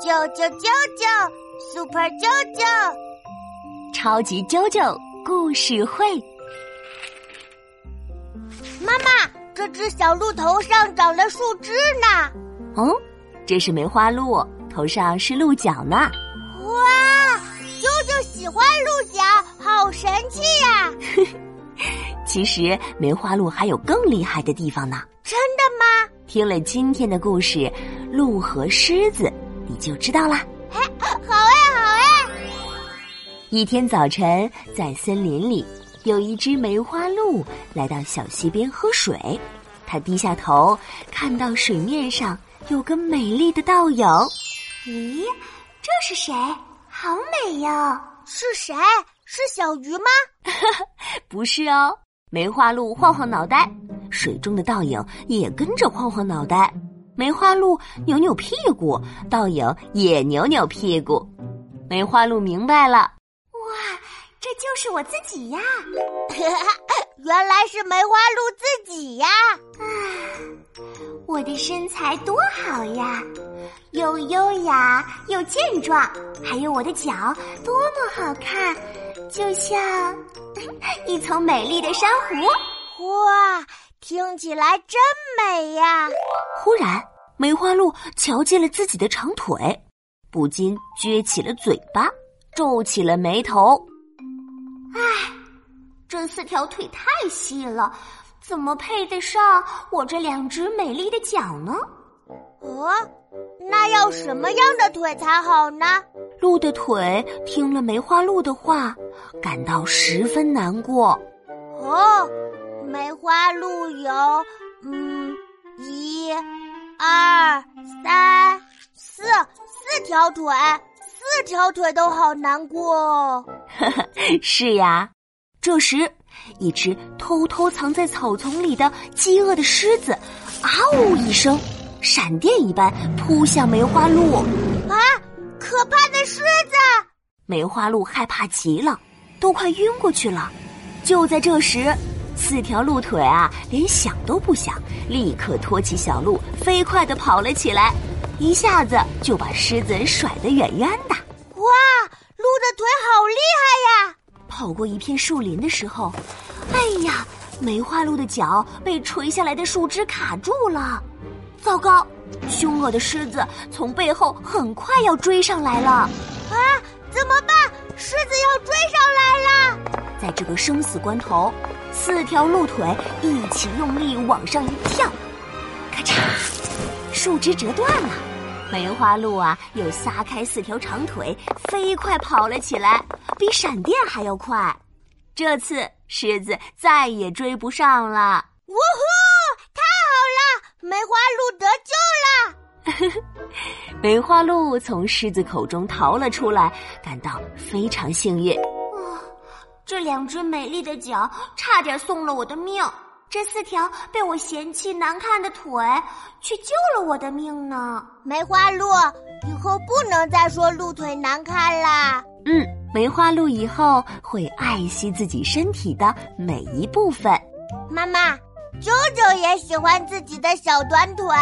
啾啾啾啾，Super 啾啾，超级啾啾故事会。妈妈，这只小鹿头上长了树枝呢。哦，这是梅花鹿，头上是鹿角呢。哇，啾啾喜欢鹿角，好神气呀！其实梅花鹿还有更厉害的地方呢。真的吗？听了今天的故事《鹿和狮子》，你就知道啦。好哎，好哎！一天早晨，在森林里，有一只梅花鹿来到小溪边喝水。它低下头，看到水面上有个美丽的倒影。咦，这是谁？好美哟！是谁？是小鱼吗？不是哦。梅花鹿晃晃脑袋，水中的倒影也跟着晃晃脑袋。梅花鹿扭扭屁股，倒影也扭扭屁股。梅花鹿明白了，哇，这就是我自己呀！原来是梅花鹿自己呀！啊，我的身材多好呀，又优雅又健壮，还有我的脚多么好看，就像一丛美丽的珊瑚。哇，听起来真美呀！忽然，梅花鹿瞧见了自己的长腿，不禁撅起了嘴巴，皱起了眉头。唉。这四条腿太细了，怎么配得上我这两只美丽的脚呢？哦，那要什么样的腿才好呢？鹿的腿听了梅花鹿的话，感到十分难过。哦，梅花鹿有嗯一、二、三、四四条腿，四条腿都好难过。哦 是呀。这时，一只偷偷藏在草丛里的饥饿的狮子，啊呜一声，闪电一般扑向梅花鹿。啊，可怕的狮子！梅花鹿害怕极了，都快晕过去了。就在这时，四条鹿腿啊，连想都不想，立刻托起小鹿，飞快地跑了起来，一下子就把狮子甩得远远的。哇，鹿的腿好厉害呀！跑过一片树林的时候，哎呀，梅花鹿的脚被垂下来的树枝卡住了。糟糕，凶恶的狮子从背后很快要追上来了。啊，怎么办？狮子要追上来了！在这个生死关头，四条鹿腿一起用力往上一跳，咔嚓，树枝折断了。梅花鹿啊，又撒开四条长腿，飞快跑了起来，比闪电还要快。这次狮子再也追不上了。呜呼！太好了，梅花鹿得救了。梅花鹿从狮子口中逃了出来，感到非常幸运。哦，这两只美丽的脚差点送了我的命。这四条被我嫌弃难看的腿，却救了我的命呢。梅花鹿，以后不能再说鹿腿难看啦。嗯，梅花鹿以后会爱惜自己身体的每一部分。妈妈，啾啾也喜欢自己的小短腿。